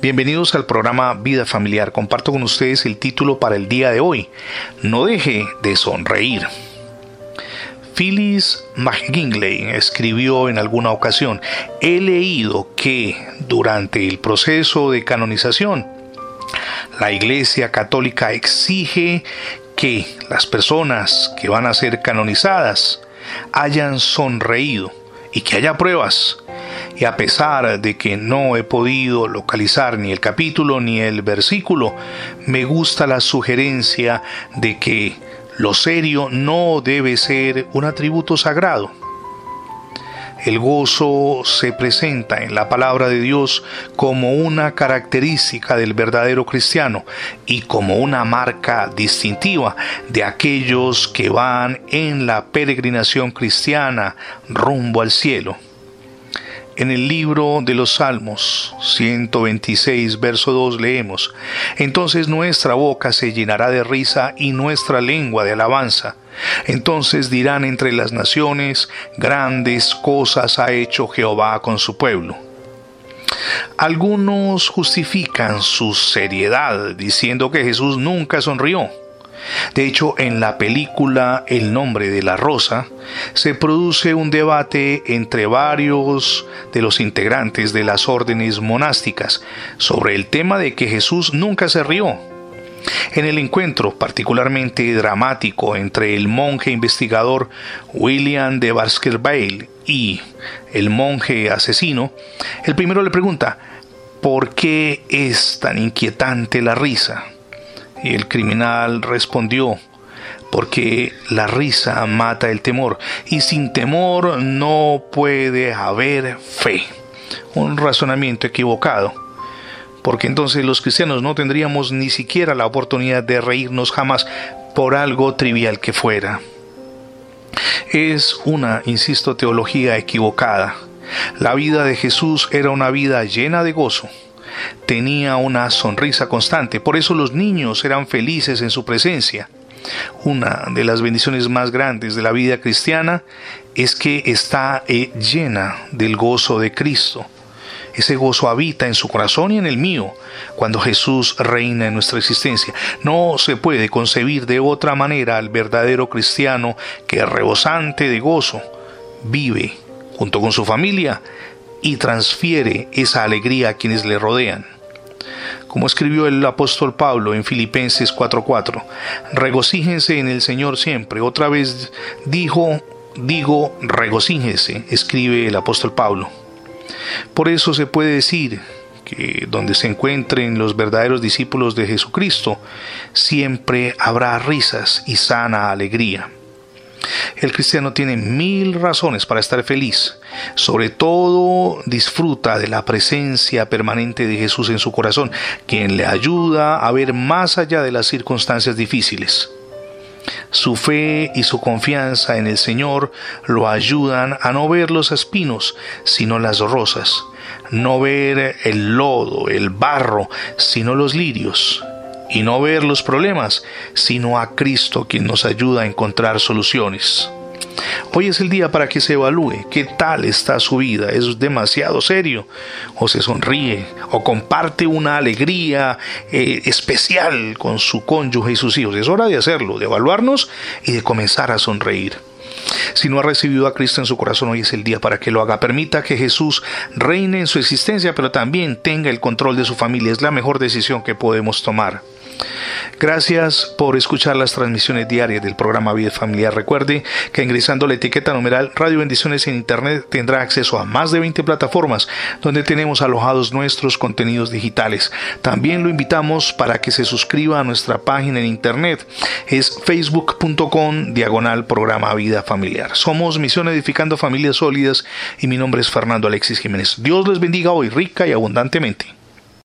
Bienvenidos al programa Vida Familiar. Comparto con ustedes el título para el día de hoy. No deje de sonreír. Phyllis McGinley escribió en alguna ocasión, he leído que durante el proceso de canonización, la Iglesia Católica exige que las personas que van a ser canonizadas hayan sonreído y que haya pruebas y a pesar de que no he podido localizar ni el capítulo ni el versículo, me gusta la sugerencia de que lo serio no debe ser un atributo sagrado. El gozo se presenta en la palabra de Dios como una característica del verdadero cristiano y como una marca distintiva de aquellos que van en la peregrinación cristiana rumbo al cielo. En el libro de los Salmos 126, verso 2 leemos, Entonces nuestra boca se llenará de risa y nuestra lengua de alabanza. Entonces dirán entre las naciones, grandes cosas ha hecho Jehová con su pueblo. Algunos justifican su seriedad diciendo que Jesús nunca sonrió. De hecho, en la película El nombre de la rosa se produce un debate entre varios de los integrantes de las órdenes monásticas sobre el tema de que Jesús nunca se rió. En el encuentro particularmente dramático entre el monje investigador William de Baskerville y el monje asesino, el primero le pregunta, ¿por qué es tan inquietante la risa? Y el criminal respondió, porque la risa mata el temor, y sin temor no puede haber fe. Un razonamiento equivocado, porque entonces los cristianos no tendríamos ni siquiera la oportunidad de reírnos jamás por algo trivial que fuera. Es una, insisto, teología equivocada. La vida de Jesús era una vida llena de gozo tenía una sonrisa constante, por eso los niños eran felices en su presencia. Una de las bendiciones más grandes de la vida cristiana es que está eh, llena del gozo de Cristo. Ese gozo habita en su corazón y en el mío cuando Jesús reina en nuestra existencia. No se puede concebir de otra manera al verdadero cristiano que rebosante de gozo vive junto con su familia y transfiere esa alegría a quienes le rodean. Como escribió el apóstol Pablo en Filipenses 4:4, regocíjense en el Señor siempre. Otra vez dijo, digo, regocíjense, escribe el apóstol Pablo. Por eso se puede decir que donde se encuentren los verdaderos discípulos de Jesucristo, siempre habrá risas y sana alegría. El cristiano tiene mil razones para estar feliz. Sobre todo disfruta de la presencia permanente de Jesús en su corazón, quien le ayuda a ver más allá de las circunstancias difíciles. Su fe y su confianza en el Señor lo ayudan a no ver los espinos, sino las rosas, no ver el lodo, el barro, sino los lirios, y no ver los problemas, sino a Cristo quien nos ayuda a encontrar soluciones. Hoy es el día para que se evalúe qué tal está su vida. ¿Es demasiado serio? ¿O se sonríe? ¿O comparte una alegría eh, especial con su cónyuge y sus hijos? Es hora de hacerlo, de evaluarnos y de comenzar a sonreír. Si no ha recibido a Cristo en su corazón, hoy es el día para que lo haga. Permita que Jesús reine en su existencia, pero también tenga el control de su familia. Es la mejor decisión que podemos tomar. Gracias por escuchar las transmisiones diarias del programa Vida Familiar. Recuerde que ingresando la etiqueta numeral Radio Bendiciones en Internet tendrá acceso a más de 20 plataformas donde tenemos alojados nuestros contenidos digitales. También lo invitamos para que se suscriba a nuestra página en Internet. Es facebook.com diagonal programa Vida Familiar. Somos Misión Edificando Familias Sólidas y mi nombre es Fernando Alexis Jiménez. Dios les bendiga hoy rica y abundantemente.